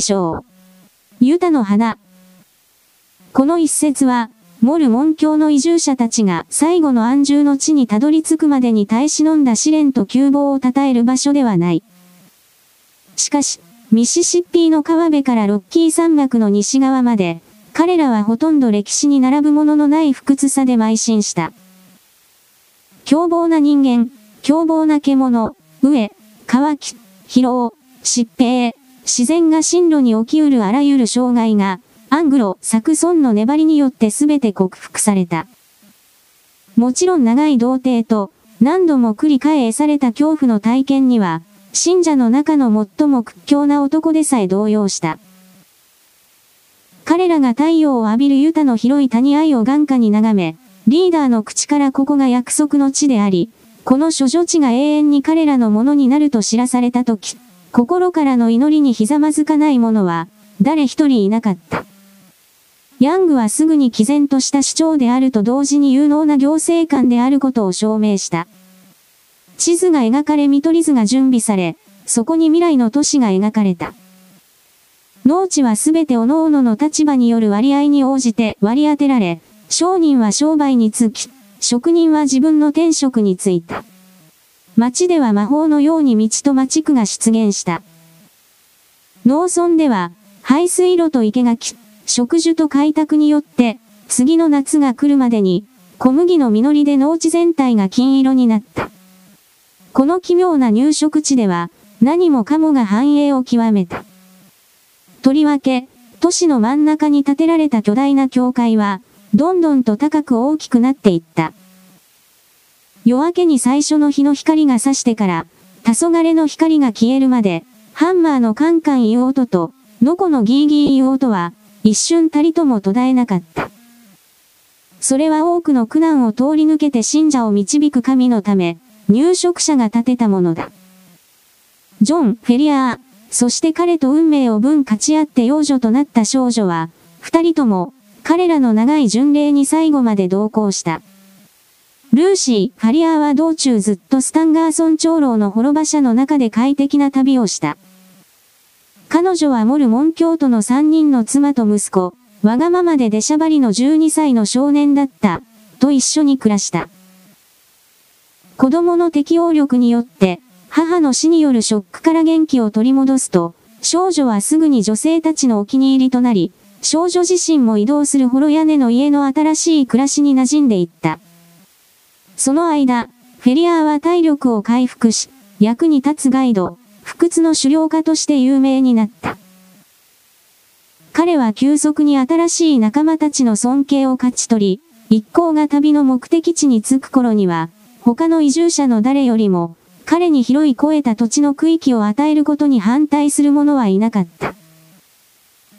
章。ユタの花。この一節は、モル門教の移住者たちが最後の安住の地にたどり着くまでに耐え忍んだ試練と窮乏を称える場所ではない。しかし、ミシシッピーの川辺からロッキー山脈の西側まで、彼らはほとんど歴史に並ぶもののない不屈さで邁進した。凶暴な人間、凶暴な獣、飢え、乾き、疲労、疾病、自然が進路に起きうるあらゆる障害が、アングロ、サクソンの粘りによって全て克服された。もちろん長い童貞と、何度も繰り返された恐怖の体験には、信者の中の最も屈強な男でさえ動揺した。彼らが太陽を浴びるユタの広い谷愛を眼下に眺め、リーダーの口からここが約束の地であり、この諸女地が永遠に彼らのものになると知らされたとき、心からの祈りにひざまずかない者は、誰一人いなかった。ヤングはすぐに毅然とした主張であると同時に有能な行政官であることを証明した。地図が描かれ見取り図が準備され、そこに未来の都市が描かれた。農地はすべて各々の立場による割合に応じて割り当てられ、商人は商売につき、職人は自分の天職に就いた。町では魔法のように道と町区が出現した。農村では、排水路と生垣、植樹と開拓によって、次の夏が来るまでに、小麦の実りで農地全体が金色になった。この奇妙な入植地では、何もかもが繁栄を極めた。とりわけ、都市の真ん中に建てられた巨大な教会は、どんどんと高く大きくなっていった。夜明けに最初の日の光が差してから、黄昏の光が消えるまで、ハンマーのカンカン言う音と、ノコのギーギー言う音は、一瞬たりとも途絶えなかった。それは多くの苦難を通り抜けて信者を導く神のため、入植者が建てたものだ。ジョン・フェリアー、そして彼と運命を分勝ち合って幼女となった少女は、二人とも、彼らの長い巡礼に最後まで同行した。ルーシー・ファリアーは道中ずっとスタンガーソン長老の滅場者の中で快適な旅をした。彼女はモルモン教徒の三人の妻と息子、わがままで出しゃばりの12歳の少年だった、と一緒に暮らした。子供の適応力によって、母の死によるショックから元気を取り戻すと、少女はすぐに女性たちのお気に入りとなり、少女自身も移動するホロ屋根の家の新しい暮らしに馴染んでいった。その間、フェリアーは体力を回復し、役に立つガイド、不屈の狩猟家として有名になった。彼は急速に新しい仲間たちの尊敬を勝ち取り、一行が旅の目的地に着く頃には、他の移住者の誰よりも、彼に広い超えた土地の区域を与えることに反対する者はいなかった。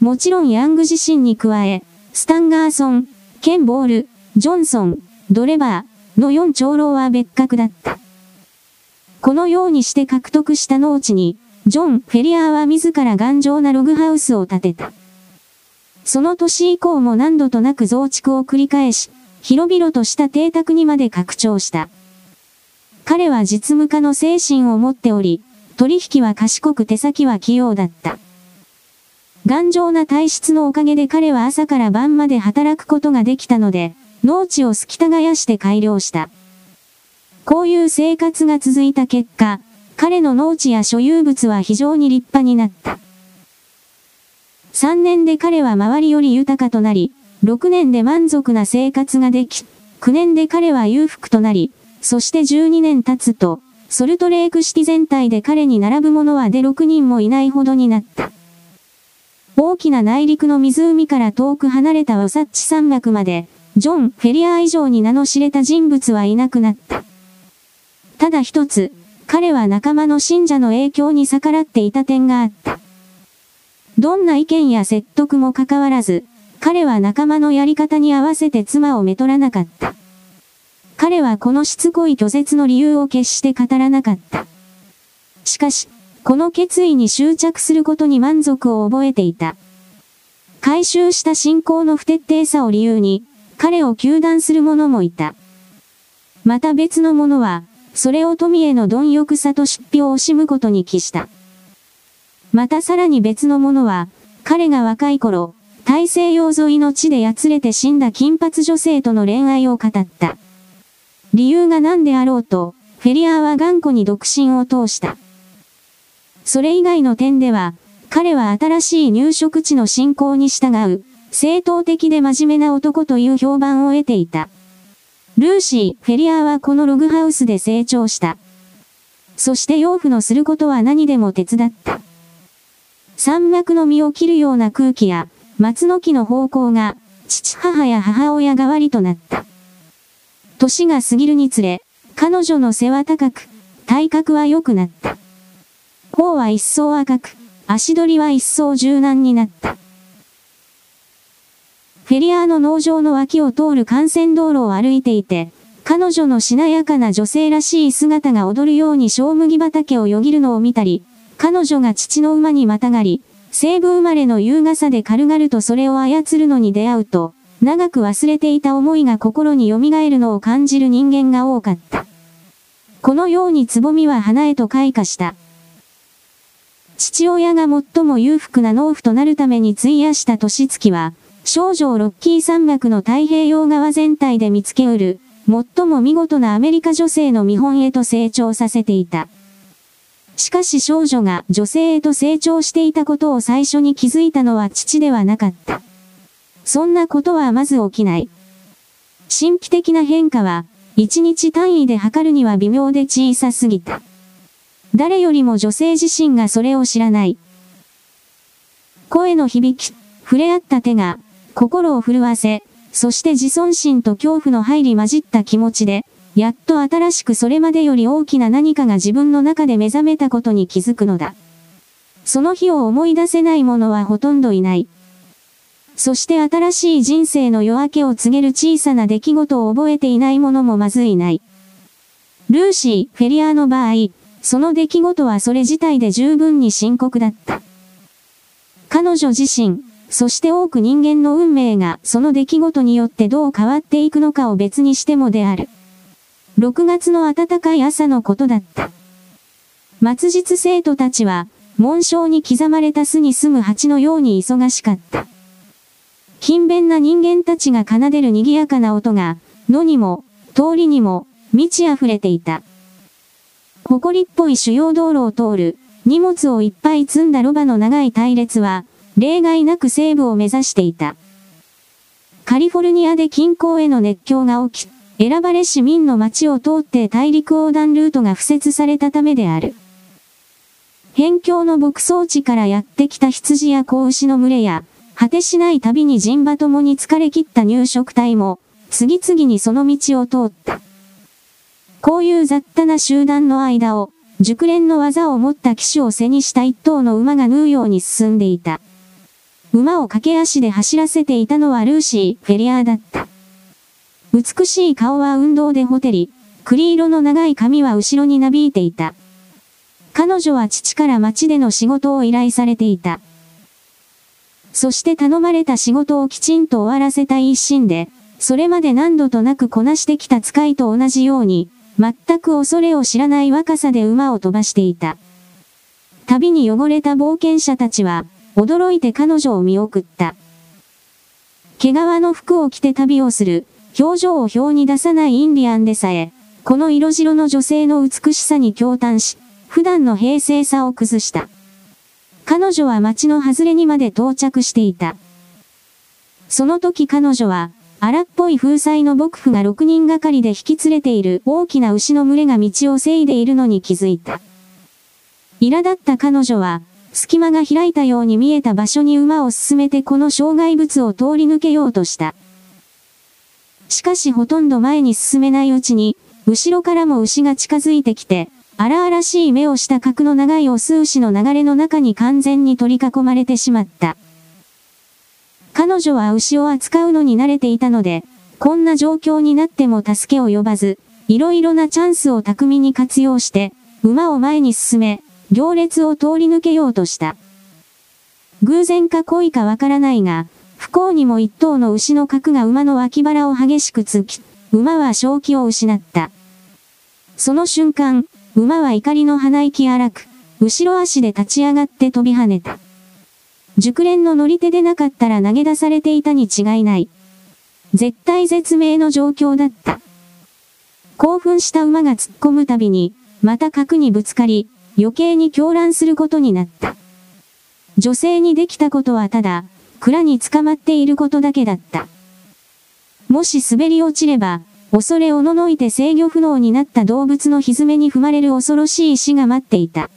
もちろんヤング自身に加え、スタンガーソン、ケンボール、ジョンソン、ドレバーの4長老は別格だった。このようにして獲得した農地に、ジョン・フェリアーは自ら頑丈なログハウスを建てた。その年以降も何度となく増築を繰り返し、広々とした邸宅にまで拡張した。彼は実務家の精神を持っており、取引は賢く手先は器用だった。頑丈な体質のおかげで彼は朝から晩まで働くことができたので、農地をすき耕して改良した。こういう生活が続いた結果、彼の農地や所有物は非常に立派になった。3年で彼は周りより豊かとなり、6年で満足な生活ができ、9年で彼は裕福となり、そして12年経つと、ソルトレークシティ全体で彼に並ぶ者はで6人もいないほどになった。大きな内陸の湖から遠く離れたワサッチ山脈まで、ジョン・フェリア以上に名の知れた人物はいなくなった。ただ一つ、彼は仲間の信者の影響に逆らっていた点があった。どんな意見や説得もかかわらず、彼は仲間のやり方に合わせて妻をめとらなかった。彼はこのしつこい拒絶の理由を決して語らなかった。しかし、この決意に執着することに満足を覚えていた。回収した信仰の不徹底さを理由に、彼を求断する者もいた。また別の者は、それを富への貪欲さと出費を惜しむことに帰した。またさらに別の者は、彼が若い頃、大西洋沿いの地でやつれて死んだ金髪女性との恋愛を語った。理由が何であろうと、フェリアーは頑固に独身を通した。それ以外の点では、彼は新しい入植地の進行に従う、正当的で真面目な男という評判を得ていた。ルーシー、フェリアーはこのログハウスで成長した。そして養父のすることは何でも手伝った。山脈の実を切るような空気や、松の木の方向が、父母や母親代わりとなった。年が過ぎるにつれ、彼女の背は高く、体格は良くなった。頬は一層赤く、足取りは一層柔軟になった。フェリアーの農場の脇を通る幹線道路を歩いていて、彼女のしなやかな女性らしい姿が踊るように小麦畑をよぎるのを見たり、彼女が父の馬にまたがり、西部生まれの優雅さで軽々とそれを操るのに出会うと、長く忘れていた思いが心に蘇るのを感じる人間が多かった。このようにつぼみは花へと開花した。父親が最も裕福な農夫となるために費やした年月は、少女をロッキー山脈の太平洋側全体で見つけうる、最も見事なアメリカ女性の見本へと成長させていた。しかし少女が女性へと成長していたことを最初に気づいたのは父ではなかった。そんなことはまず起きない。神秘的な変化は、一日単位で測るには微妙で小さすぎた。誰よりも女性自身がそれを知らない。声の響き、触れ合った手が、心を震わせ、そして自尊心と恐怖の入り混じった気持ちで、やっと新しくそれまでより大きな何かが自分の中で目覚めたことに気づくのだ。その日を思い出せない者はほとんどいない。そして新しい人生の夜明けを告げる小さな出来事を覚えていない者もまずいない。ルーシー・フェリアの場合、その出来事はそれ自体で十分に深刻だった。彼女自身、そして多く人間の運命がその出来事によってどう変わっていくのかを別にしてもである。6月の暖かい朝のことだった。末日生徒たちは、紋章に刻まれた巣に住む蜂のように忙しかった。勤勉な人間たちが奏でる賑やかな音が、野にも、通りにも、満ち溢れていた。埃っぽい主要道路を通る、荷物をいっぱい積んだロバの長い隊列は、例外なく西部を目指していた。カリフォルニアで近郊への熱狂が起き、選ばれ市民の町を通って大陸横断ルートが敷設されたためである。辺境の牧草地からやってきた羊や子牛の群れや、果てしない旅に人馬ともに疲れ切った入植隊も、次々にその道を通った。こういう雑多な集団の間を、熟練の技を持った騎手を背にした一頭の馬が縫うように進んでいた。馬を駆け足で走らせていたのはルーシー・フェリアーだった。美しい顔は運動でほてり、栗色の長い髪は後ろになびいていた。彼女は父から町での仕事を依頼されていた。そして頼まれた仕事をきちんと終わらせたい一心で、それまで何度となくこなしてきた使いと同じように、全く恐れを知らない若さで馬を飛ばしていた。旅に汚れた冒険者たちは、驚いて彼女を見送った。毛皮の服を着て旅をする、表情を表に出さないインディアンでさえ、この色白の女性の美しさに驚嘆し、普段の平静さを崩した。彼女は街の外れにまで到着していた。その時彼女は、荒っぽい風彩の牧夫が6人がかりで引き連れている大きな牛の群れが道をせいでいるのに気づいた。苛立った彼女は、隙間が開いたように見えた場所に馬を進めてこの障害物を通り抜けようとした。しかしほとんど前に進めないうちに、後ろからも牛が近づいてきて、荒々しい目をした角の長いオス牛の流れの中に完全に取り囲まれてしまった。彼女は牛を扱うのに慣れていたので、こんな状況になっても助けを呼ばず、いろいろなチャンスを巧みに活用して、馬を前に進め、行列を通り抜けようとした。偶然か恋かわからないが、不幸にも一頭の牛の角が馬の脇腹を激しく突き、馬は正気を失った。その瞬間、馬は怒りの鼻息荒く、後ろ足で立ち上がって飛び跳ねた。熟練の乗り手でなかったら投げ出されていたに違いない。絶対絶命の状況だった。興奮した馬が突っ込むたびに、また角にぶつかり、余計に狂乱することになった。女性にできたことはただ、蔵に捕まっていることだけだった。もし滑り落ちれば、恐れおののいて制御不能になった動物の蹄に踏まれる恐ろしい死が待っていた。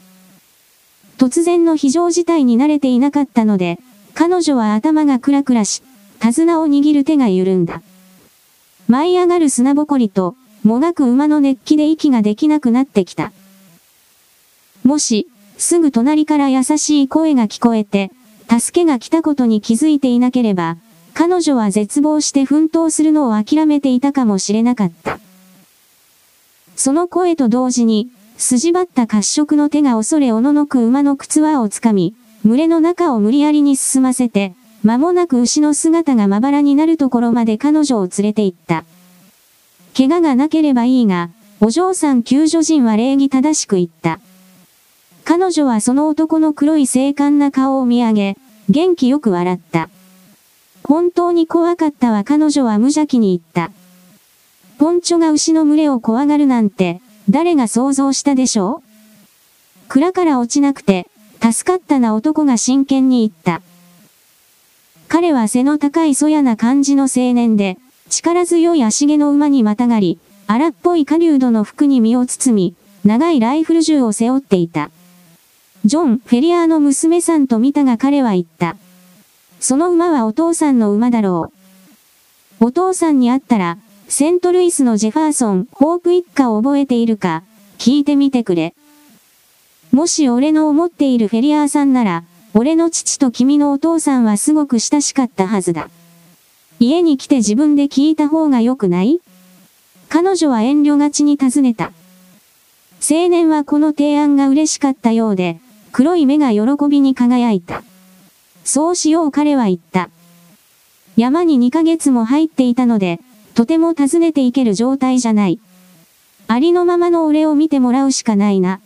突然の非常事態に慣れていなかったので、彼女は頭がクラクラし、手綱を握る手が緩んだ。舞い上がる砂ぼこりと、もがく馬の熱気で息ができなくなってきた。もし、すぐ隣から優しい声が聞こえて、助けが来たことに気づいていなければ、彼女は絶望して奮闘するのを諦めていたかもしれなかった。その声と同時に、筋張った褐色の手が恐れおののく馬の靴輪をつかみ、群れの中を無理やりに進ませて、間もなく牛の姿がまばらになるところまで彼女を連れて行った。怪我がなければいいが、お嬢さん救助陣は礼儀正しく言った。彼女はその男の黒い精悍な顔を見上げ、元気よく笑った。本当に怖かったわ彼女は無邪気に言った。ポンチョが牛の群れを怖がるなんて、誰が想像したでしょう？蔵から落ちなくて、助かったな男が真剣に言った。彼は背の高いそやな感じの青年で、力強い足毛の馬にまたがり、荒っぽい狩人の服に身を包み、長いライフル銃を背負っていた。ジョン・フェリアーの娘さんと見たが彼は言った。その馬はお父さんの馬だろう。お父さんに会ったら、セントルイスのジェファーソン、ホープ一家を覚えているか、聞いてみてくれ。もし俺の思っているフェリアーさんなら、俺の父と君のお父さんはすごく親しかったはずだ。家に来て自分で聞いた方が良くない？彼女は遠慮がちに尋ねた。青年はこの提案が嬉しかったようで、黒い目が喜びに輝いた。そうしよう彼は言った。山に2ヶ月も入っていたので、とても訪ねていける状態じゃない。ありのままの俺を見てもらうしかないな。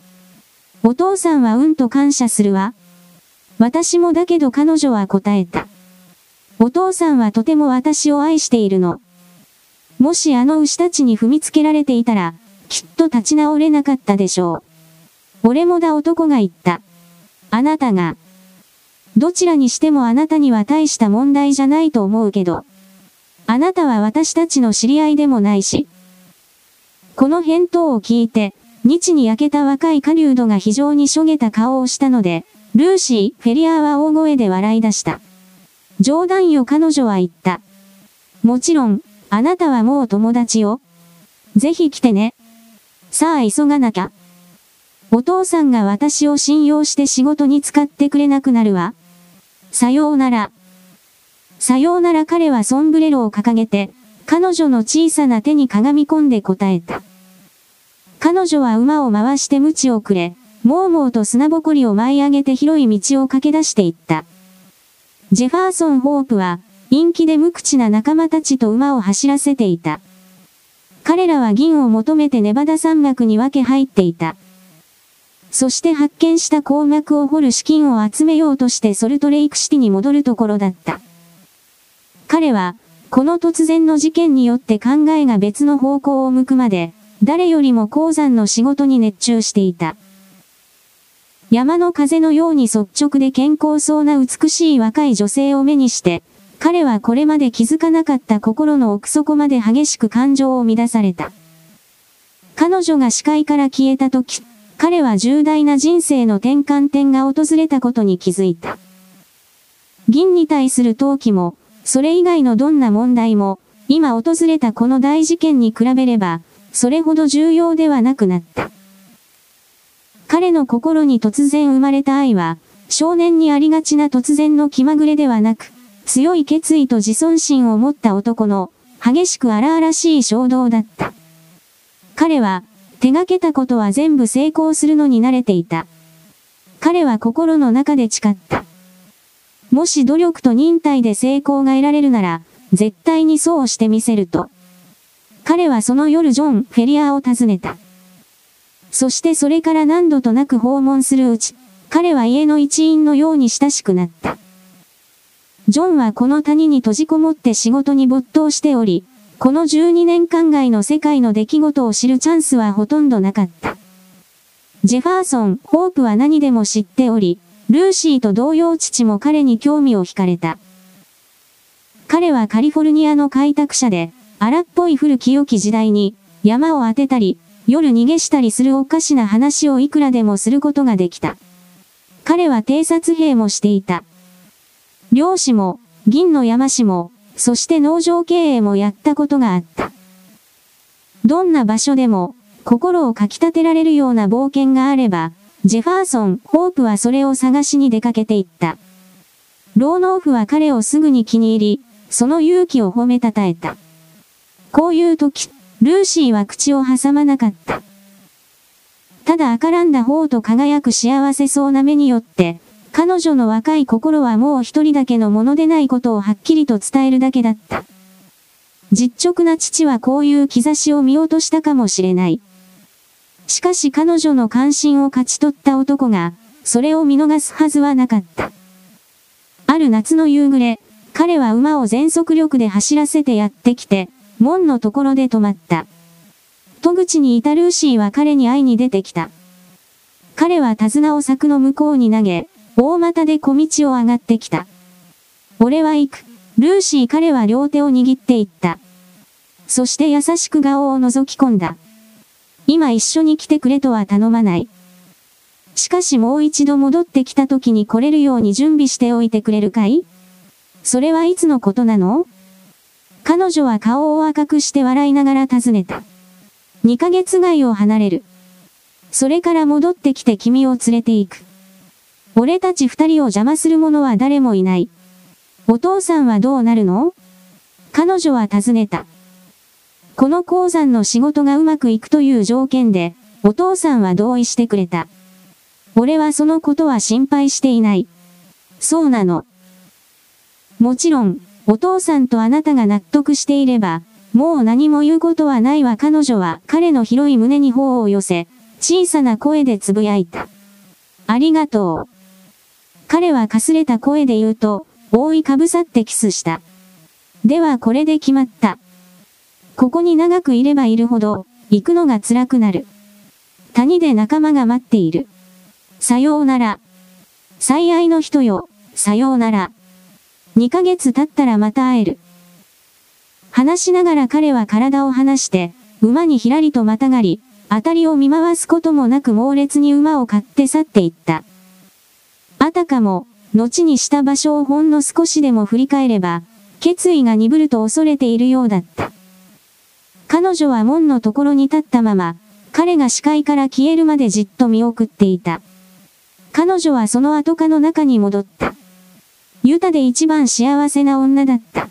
お父さんはうんと感謝するわ。私もだけど彼女は答えた。お父さんはとても私を愛しているの。もしあの牛たちに踏みつけられていたら、きっと立ち直れなかったでしょう。俺もだ男が言った。あなたが。どちらにしてもあなたには大した問題じゃないと思うけど。あなたは私たちの知り合いでもないし。この返答を聞いて、日に焼けた若い狩人が非常にしょげた顔をしたので、ルーシー、フェリアーは大声で笑い出した。冗談よ彼女は言った。もちろん、あなたはもう友達よ。ぜひ来てね。さあ急がなきゃ。お父さんが私を信用して仕事に使ってくれなくなるわ。さようなら。さようなら彼はソンブレロを掲げて、彼女の小さな手にかがみ込んで答えた。彼女は馬を回して鞭をくれ、もうもうと砂ぼこりを舞い上げて広い道を駆け出していった。ジェファーソン・ホープは、陰気で無口な仲間たちと馬を走らせていた。彼らは銀を求めてネバダ山脈に分け入っていた。そして発見した鉱脈を掘る資金を集めようとしてソルトレイクシティに戻るところだった。彼は、この突然の事件によって考えが別の方向を向くまで、誰よりも鉱山の仕事に熱中していた。山の風のように率直で健康そうな美しい若い女性を目にして、彼はこれまで気づかなかった心の奥底まで激しく感情を乱された。彼女が視界から消えた時、彼は重大な人生の転換点が訪れたことに気づいた。銀に対する陶器も、それ以外のどんな問題も、今訪れたこの大事件に比べれば、それほど重要ではなくなった。彼の心に突然生まれた愛は、少年にありがちな突然の気まぐれではなく、強い決意と自尊心を持った男の、激しく荒々しい衝動だった。彼は、手がけたことは全部成功するのに慣れていた。彼は心の中で誓った。もし努力と忍耐で成功が得られるなら、絶対にそうしてみせると。彼はその夜ジョン・フェリアを訪ねた。そしてそれから何度となく訪問するうち、彼は家の一員のように親しくなった。ジョンはこの谷に閉じこもって仕事に没頭しており、この12年間外の世界の出来事を知るチャンスはほとんどなかった。ジェファーソン、ホープは何でも知っており、ルーシーと同様父も彼に興味を惹かれた。彼はカリフォルニアの開拓者で、荒っぽい古き良き時代に、山を当てたり、夜逃げしたりするおかしな話をいくらでもすることができた。彼は偵察兵もしていた。漁師も、銀の山師も、そして農場経営もやったことがあった。どんな場所でも、心をかき立てられるような冒険があれば、ジェファーソン、ホープはそれを探しに出かけていった。ローノーフは彼をすぐに気に入り、その勇気を褒めたたえた。こういう時、ルーシーは口を挟まなかった。ただ赤らんだ方と輝く幸せそうな目によって、彼女の若い心はもう一人だけのものでないことをはっきりと伝えるだけだった。実直な父はこういう兆しを見落としたかもしれない。しかし彼女の関心を勝ち取った男が、それを見逃すはずはなかった。ある夏の夕暮れ、彼は馬を全速力で走らせてやってきて、門のところで止まった。戸口にいたルーシーは彼に会いに出てきた。彼は手綱を柵の向こうに投げ、大股で小道を上がってきた。俺は行く。ルーシー彼は両手を握っていった。そして優しく顔を覗き込んだ。今一緒に来てくれとは頼まない。しかしもう一度戻ってきた時に来れるように準備しておいてくれるかい？それはいつのことなの？彼女は顔を赤くして笑いながら尋ねた。2ヶ月外を離れる。それから戻ってきて君を連れて行く。俺たち二人を邪魔する者は誰もいない。お父さんはどうなるの？彼女は尋ねた。この鉱山の仕事がうまくいくという条件で、お父さんは同意してくれた。俺はそのことは心配していない。そうなの。もちろん、お父さんとあなたが納得していれば、もう何も言うことはないわ彼女は彼の広い胸に頬を寄せ、小さな声でつぶやいた。ありがとう。彼はかすれた声で言うと、覆いかぶさってキスした。ではこれで決まった。ここに長くいればいるほど、行くのが辛くなる。谷で仲間が待っている。さようなら。最愛の人よ、さようなら。2ヶ月経ったらまた会える。話しながら彼は体を離して、馬にひらりとまたがり、当たりを見回すこともなく猛烈に馬を買って去っていった。あたかも、後にした場所をほんの少しでも振り返れば、決意が鈍ると恐れているようだった。彼女は門のところに立ったまま、彼が視界から消えるまでじっと見送っていた。彼女はその後かの中に戻った。ユタで一番幸せな女だった。